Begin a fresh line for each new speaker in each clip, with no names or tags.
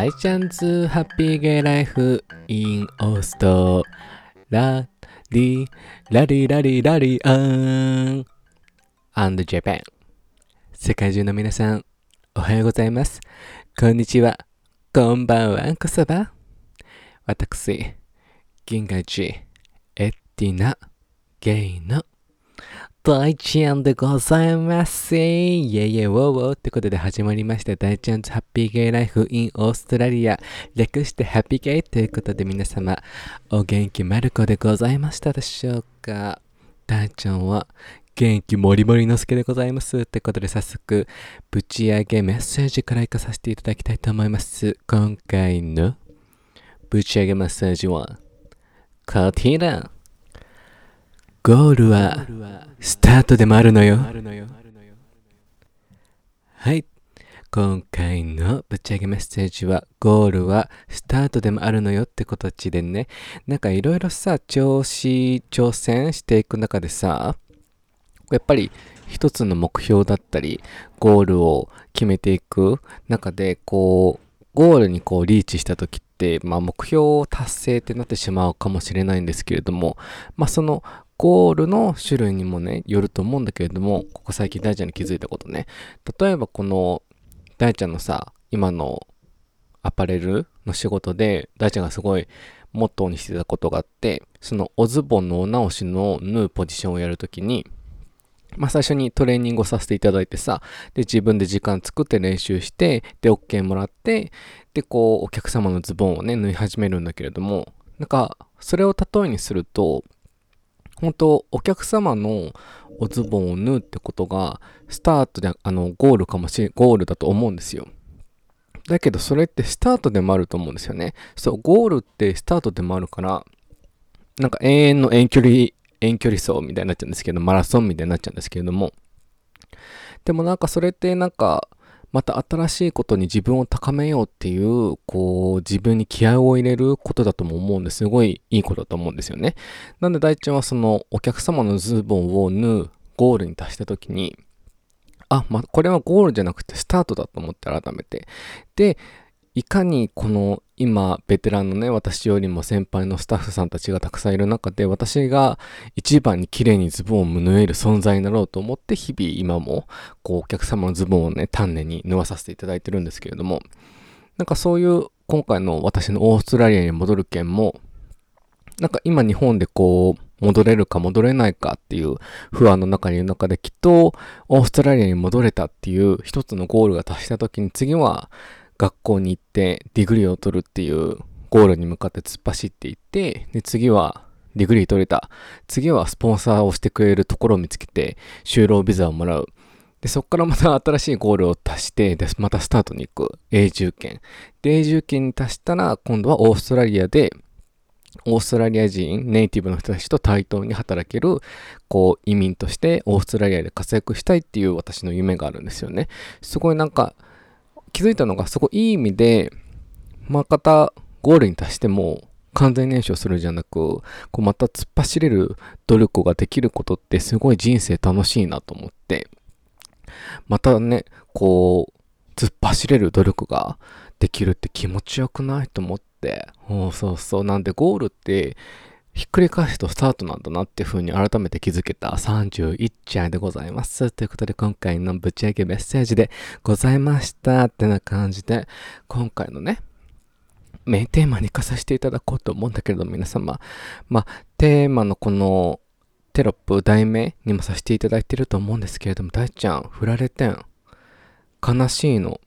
大ちゃんズハッピーゲイライフインオーストラリラリラリラリアン。And Japan 世界中の皆さんおはようございます。こんにちは。こんばんは。こそば。私銀河寺エッティナゲイの大ちゃんでございます。イェイイェイウォーウォーってことで始まりました大ちゃんズハッピーゲイライフインオーストラリア略してハッピーゲイということで皆様お元気まる子でございましたでしょうか？大ちゃんは元気もりもりのすけでございます。ってことで早速ぶち上げメッセージからいかさせていただきたいと思います。今回のぶち上げメッセージはこちらゴールはスタートでもあるのよ。はい。今回のぶち上げメッセージは、ゴールはスタートでもあるのよって形でね、なんかいろいろさ、調子、挑戦していく中でさ、やっぱり一つの目標だったり、ゴールを決めていく中で、こう、ゴールにこうリーチした時って、まあ目標を達成ってなってしまうかもしれないんですけれども、まあそのゴールの種類にもね、よると思うんだけれども、ここ最近大ちゃんに気づいたことね。例えばこの大ちゃんのさ、今のアパレルの仕事で、大ちゃんがすごいモットーにしてたことがあって、そのおズボンのお直しの縫うポジションをやるときに、まあ最初にトレーニングをさせていただいてさ、で自分で時間作って練習して、で OK もらって、でこうお客様のズボンをね、縫い始めるんだけれども、なんかそれを例えにすると、本当お客様のおズボンを縫うってことがスタートであのゴールかもしれゴールだと思うんですよ。だけどそれってスタートでもあると思うんですよね。そうゴールってスタートでもあるからなんか永遠の遠距離遠距離走みたいになっちゃうんですけどマラソンみたいになっちゃうんですけれども。でもなんかそれってなんかまた新しいことに自分を高めようっていう、こう、自分に気合を入れることだとも思うんですごいいいことだと思うんですよね。なんで大ちゃんはそのお客様のズボンを縫うゴールに達した時に、あ、ま、これはゴールじゃなくてスタートだと思って改めて。で、いかにこの今ベテランのね私よりも先輩のスタッフさんたちがたくさんいる中で私が一番に綺麗にズボンを縫える存在になろうと思って日々今もこうお客様のズボンをね丹念に縫わさせていただいてるんですけれどもなんかそういう今回の私のオーストラリアに戻る件もなんか今日本でこう戻れるか戻れないかっていう不安の中にいる中できっとオーストラリアに戻れたっていう一つのゴールが達した時に次は学校に行って degree を取るっていうゴールに向かって突っ走っていってで次は degree 取れた。次はスポンサーをしてくれるところを見つけて就労ビザをもらう。でそこからまた新しいゴールを達してでまたスタートに行く。永住権。で永住権に達したら今度はオーストラリアでオーストラリア人、ネイティブの人たちと対等に働ける、こう、移民としてオーストラリアで活躍したいっていう私の夢があるんですよね。すごいなんか、気づいたのが、すごいいい意味で、まあ、方、ゴールに達しても、完全燃焼するじゃなく、こう、また突っ走れる努力ができることって、すごい人生楽しいなと思って、またね、こう、突っ走れる努力ができるって気持ちよくないと思って、そうそう、なんでゴールって、ひっくり返すとスタートなんだなっていう風に改めて気づけた31歳でございます。ということで今回のぶち上げメッセージでございましたってな感じで今回のね、メインテーマに行かさせていただこうと思うんだけれど皆様、まあテーマのこのテロップ題名にもさせていただいてると思うんですけれども大ちゃん振られてん悲しいの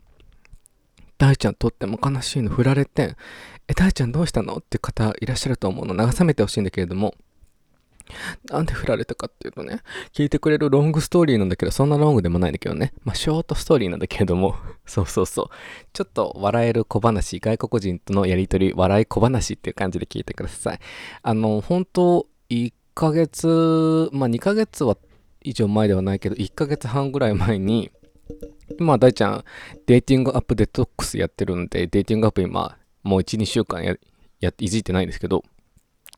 大ちゃんとっても悲しいの振られてんえ、大ちゃんどうしたの？って方いらっしゃると思うの。慰めてほしいんだけれども、なんで振られたかっていうとね、聞いてくれるロングストーリーなんだけど、そんなロングでもないんだけどね。まあ、ショートストーリーなんだけれども、そうそうそう。ちょっと笑える小話、外国人とのやりとり、笑い小話っていう感じで聞いてください。あの、本当1ヶ月、まあ、2ヶ月は以上前ではないけど、1ヶ月半ぐらい前に、まあ、大ちゃん、デーティングアップデトックスやってるんで、デーティングアップ今、もう1、2週間や、や、いじってないんですけど、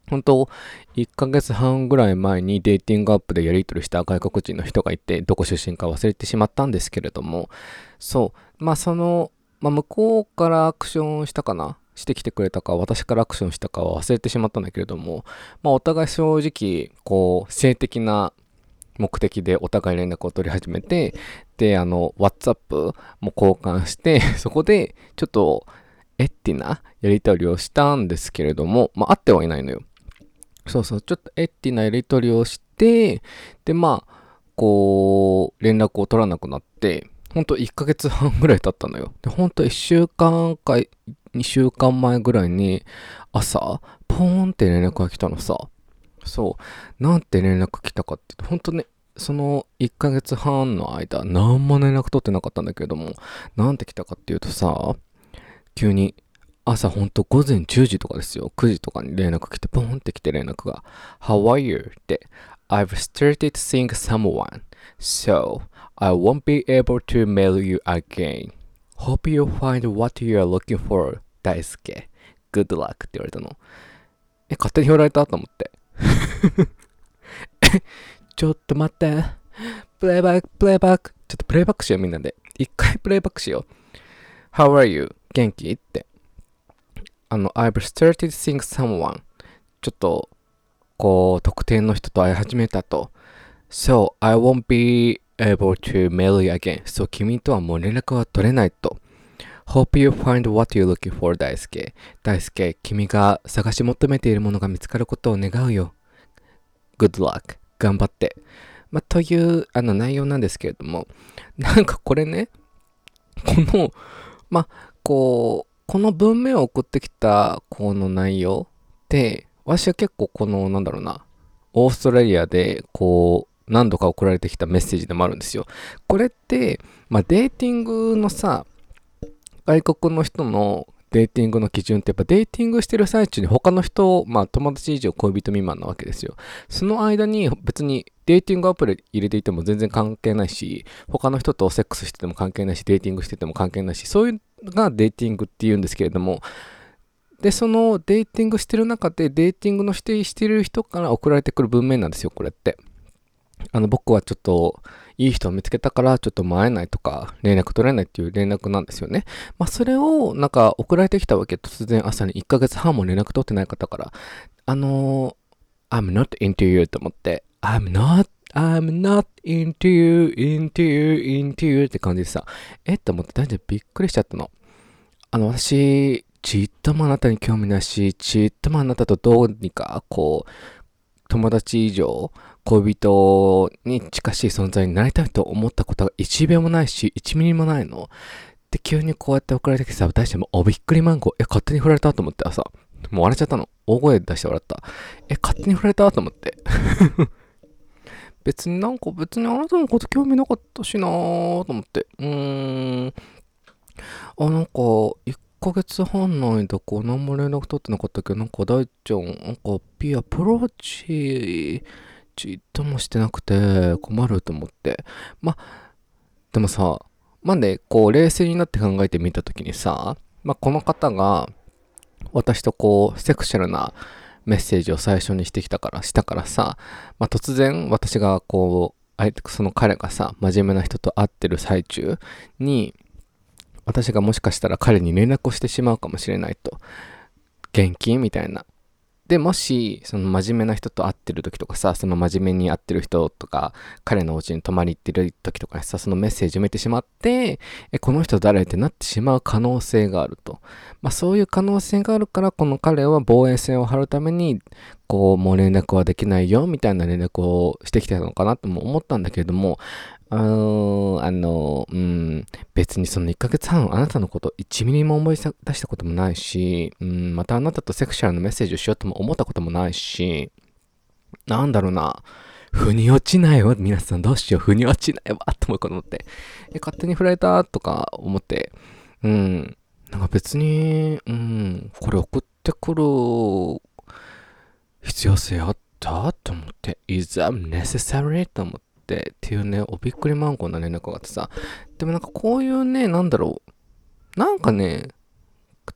本当1ヶ月半ぐらい前にデーティングアップでやり取りした外国人の人がいて、どこ出身か忘れてしまったんですけれども、そう、まあそのまあ、向こうからアクションしたかなしてきてくれたか、私からアクションしたかは忘れてしまったんだけれども、まあ、お互い正直、こう、性的な目的でお互い連絡を取り始めて、で、あの、WhatsApp も交換して、そこで、ちょっと、エッティなやり取りをしたんですけれども、まあ、会ってはいないのよ。そうそう、ちょっとエッティなやり取りをして、で、まあ、こう、連絡を取らなくなって、ほんと1ヶ月半ぐらい経ったのよ。で、ほんと1週間か2週間前ぐらいに朝、ポーンって連絡が来たのさ。そう。なんて連絡来たかって言うと、ほんとね、その1ヶ月半の間、何も連絡取ってなかったんだけれども、なんて来たかっていうとさ、急に朝ほんと午前10時とかですよ。9時とかに連絡来て、ポンって来て連絡が、How are you? って、I've started seeing someone, so I won't be able to mail you again. Hope you find what you are looking for. 大輔。Good luck って言われたの。え、勝手に振られたと思って。ちょっと待って。プレイバック、プレイバック。ちょっとプレイバックしようみんなで。一回プレイバックしよう。How are you? 元気？って。あの、I've started seeing someone. ちょっと、こう、特定の人と会い始めたと。So, I won't be able to mail you again. そう、君とはもう連絡は取れないと。Hope you find what you're looking for, 大輔。大輔、君が探し求めているものが見つかることを願うよ。Good luck. 頑張って。まあ、というあの内容なんですけれども、なんかこれね、この、まあ、こう、この文面を送ってきたこの内容って、私は結構この、なんだろうな、オーストラリアで、こう、何度か送られてきたメッセージでもあるんですよ。これって、まあ、デーティングのさ、外国の人のデーティングの基準ってやっぱデーティングしてる最中に他の人を、まあ友達以上恋人未満なわけですよ。その間に別にデーティングアプリ入れていても全然関係ないし、他の人とセックスしてても関係ないし、デーティングしてても関係ないし、そういうのがデーティングって言うんですけれども、で、そのデーティングしてる中でデーティングの指定してる人から送られてくる文面なんですよ、これって。あの、僕はちょっと、いい人を見つけたからちょっと会えないとか連絡取れないっていう連絡なんですよね。まあそれをなんか送られてきたわけ突然朝に1ヶ月半も連絡取ってない方からあのー、I'm not into you と思って I'm not I'm not into you, into you, into you って感じでさ、えって思って大丈夫びっくりしちゃったの。あの、私、ちっともあなたに興味ないし、ちっともあなたとどうにか、こう、友達以上、恋人に近しい存在になりたいと思ったことが1秒もないし、1ミリもないの。で、急にこうやって送られてきてさ、大しても、お、びっくりマンゴー。え、勝手に振られたと思ってさ、もう笑っちゃったの。大声出して笑った。え、勝手に振られたと思って。別になんか別にあなたのこと興味なかったしなーと思って。うーん。あ、なんか、1ヶ月半の間、こう、何も連絡取ってなかったけど、なんか大ちゃん、なんか、ピアプローチ、ちっともしてなくて困ると思って。ま、でもさ、まあね、こう冷静になって考えてみたときにさ、まあこの方が私とこうセクシャルなメッセージを最初にしてきたから、したからさ、まあ突然私がこう、あえてその彼がさ、真面目な人と会ってる最中に、私がもしかしたら彼に連絡をしてしまうかもしれないと。元気みたいな。で、もし、その真面目な人と会ってる時とかさ、その真面目に会ってる人とか、彼のお家に泊まり行ってる時とかにさ、そのメッセージを見てしまって、え、この人誰ってなってしまう可能性があると。まあそういう可能性があるから、この彼は防衛線を張るために、こう、もう連絡はできないよ、みたいな連絡をしてきてたのかなとも思ったんだけれども、あのあの、うん、別にその1ヶ月半あなたのこと1ミリも思い出したこともないし、うん、またあなたとセクシュアルなメッセージをしようとも思ったこともないし、なんだろうな、腑に落ちないわ、皆さんどうしよう、腑に落ちないわ、と思うこと思って、え、勝手に振られたとか思って、うん、なんか別に、うん、これ送ってくる必要性あった？と思って、is that necessary? と思って、ってっていうね、おびっくりマンゴーな連絡があってさ、でもなんかこういうね、なんだろう、なんかね、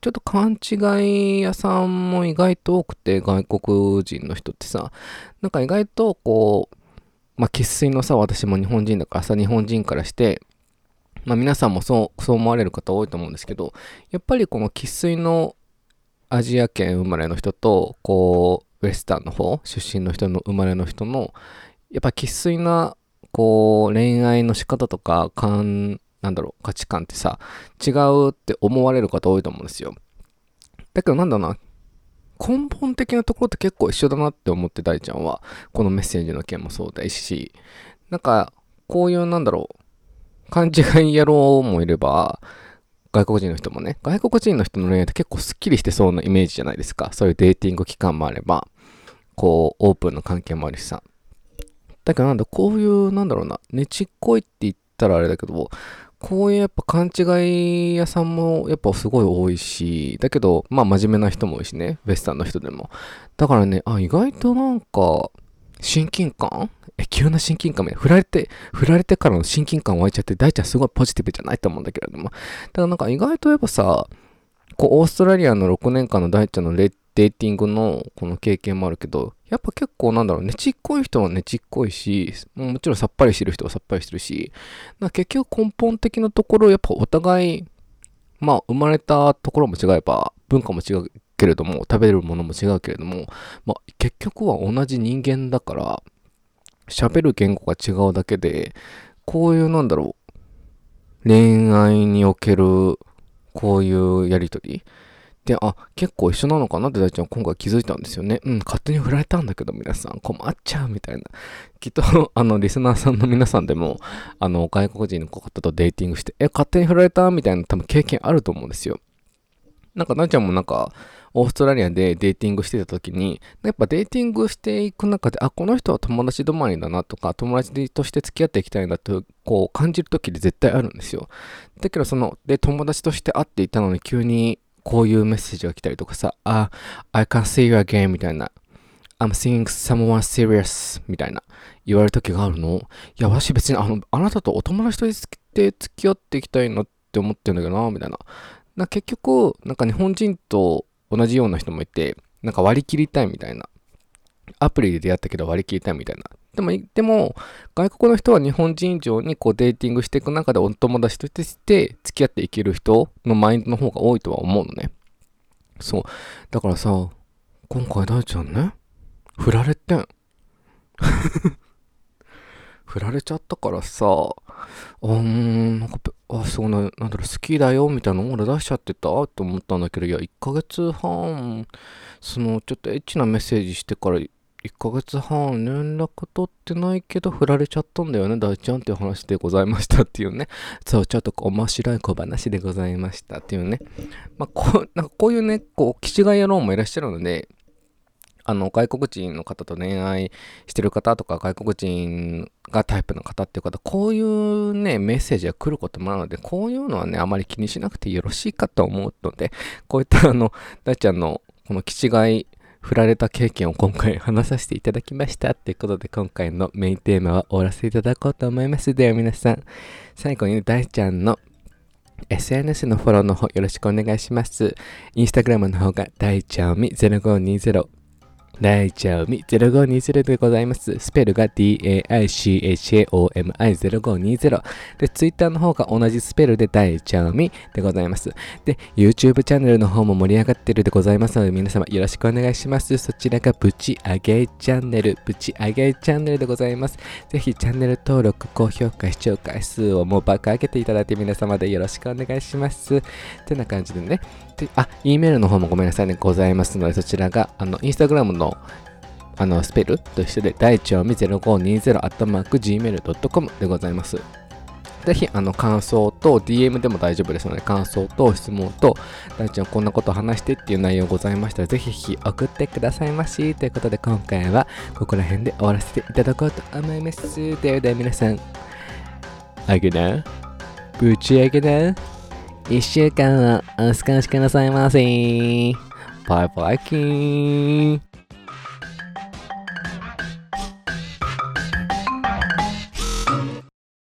ちょっと勘違い屋さんも意外と多くて、外国人の人ってさ、なんか意外とこう、まあ、生粋のさ、私も日本人だからさ、日本人からして、まあ皆さんもそう、そう思われる方多いと思うんですけど、やっぱりこの生粋のアジア圏生まれの人と、こう、ウェスタンの方、出身の人の生まれの人の、やっぱ生粋な、こう、恋愛の仕方とか、感、なんだろう、価値観ってさ、違うって思われる方多いと思うんですよ。だけどなんだろうな、根本的なところって結構一緒だなって思って大ちゃんは、このメッセージの件もそうだし、なんか、こういうなんだろう、勘違い野郎もいれば、外国人の人もね、外国人の人の恋愛って結構スッキリしてそうなイメージじゃないですか。そういうデーティング期間もあれば、こう、オープンの関係もあるしさ。だけどなんだ、こういう、なんだろうな、ねちっこいって言ったらあれだけど、こういうやっぱ勘違い屋さんもやっぱすごい多いし、だけど、まあ真面目な人も多いしね、ウェスタンの人でも。だからね、あ、意外となんか、親近感？え、急な親近感みたいな振られて、振られてからの親近感湧いちゃって、大ちゃんすごいポジティブじゃないと思うんだけれども。だからなんか意外とやっぱさ、こう、オーストラリアの6年間の大ちゃんのデーティングのこの経験もあるけど、やっぱ結構なんだろう、ねちっこい人はねちっこいし、もちろんさっぱりしてる人はさっぱりしてるし、結局根本的なところ、やっぱお互い、まあ生まれたところも違えば、文化も違うけれども、食べるものも違うけれども、まあ結局は同じ人間だから、喋る言語が違うだけで、こういうなんだろう、恋愛における、こういうやりとりで、あ、結構一緒なのかなって大ちゃん今回気づいたんですよね。うん、勝手に振られたんだけど皆さん困っちゃうみたいな。きっと、あの、リスナーさんの皆さんでも、あの、外国人の方とデーティングして、え、勝手に振られたみたいな多分経験あると思うんですよ。なんか、大ちゃんもなんか、オーストラリアでデーティングしてた時に、やっぱデーティングしていく中で、あ、この人は友達止まりだなとか、友達として付き合っていきたいんだと、こう感じる時で絶対あるんですよ。だけどその、で、友達として会っていたのに急にこういうメッセージが来たりとかさ、あ、I can see you again みたいな。I'm seeing someone serious みたいな言われる時があるの？いや、私別にあの、あなたとお友達として付き合っていきたいなって思ってるんだけどな、みたいな。な結局、なんか日本人と同じような人もいて、なんか割り切りたいみたいな。アプリで出会ったけど割り切りたいみたいな。でも、でも、外国の人は日本人以上にこうデーティングしていく中でお友達として付き合っていける人のマインドの方が多いとは思うのね。そう。だからさ、今回大ちゃんね、振られてん。振られちゃったからさ、あーん、なんか、あ、そうな、なんだろう、好きだよ、みたいなの俺出しちゃってた？って思ったんだけど、いや、1ヶ月半、その、ちょっとエッチなメッセージしてから、1ヶ月半連絡取ってないけど、振られちゃったんだよね、大ちゃんっていう話でございましたっていうね。そう、ちょっと面白い小話でございましたっていうね。まあ、こう、なんかこういうね、こう、気違い野郎もいらっしゃるので、あの、外国人の方と恋愛してる方とか、外国人がタイプの方っていう方、こういうね、メッセージが来ることもあるので、こういうのはね、あまり気にしなくてよろしいかと思うので、こういったあの、大ちゃんのこの気違い、振られた経験を今回話させていただきましたということで今回のメインテーマは終わらせていただこうと思います。では皆さん、最後に大ちゃんの SNS のフォローの方よろしくお願いします。インスタグラムの方が大ちゃんみ0520大ちゃうみ0520でございます。スペルが DAICHAOMI0520 で、ツイッターの方が同じスペルで大ちゃうみでございます。で、YouTube チャンネルの方も盛り上がってるでございますので、皆様よろしくお願いします。そちらがぶち上げチャンネル、ぶち上げチャンネルでございます。ぜひチャンネル登録、高評価、視聴回数をもう爆上げていただいて皆様でよろしくお願いします。てな感じでね。で、あ、E メールの方もごめんなさいね、ございますので、そちらが、あの、インスタグラムのあの、スペルと一緒で、大腸み0520アットマーク gmail.com でございます。ぜひ、あの、感想と DM でも大丈夫ですので、感想と質問と、大ちゃんこんなこと話してっていう内容ございましたら、ぜひひ送ってくださいまし。ということで、今回はここら辺で終わらせていただこうと思います。ではでは皆さん、あげな、ぶち上げな、一週間はお過ごしくださいませ。バイバイキーン。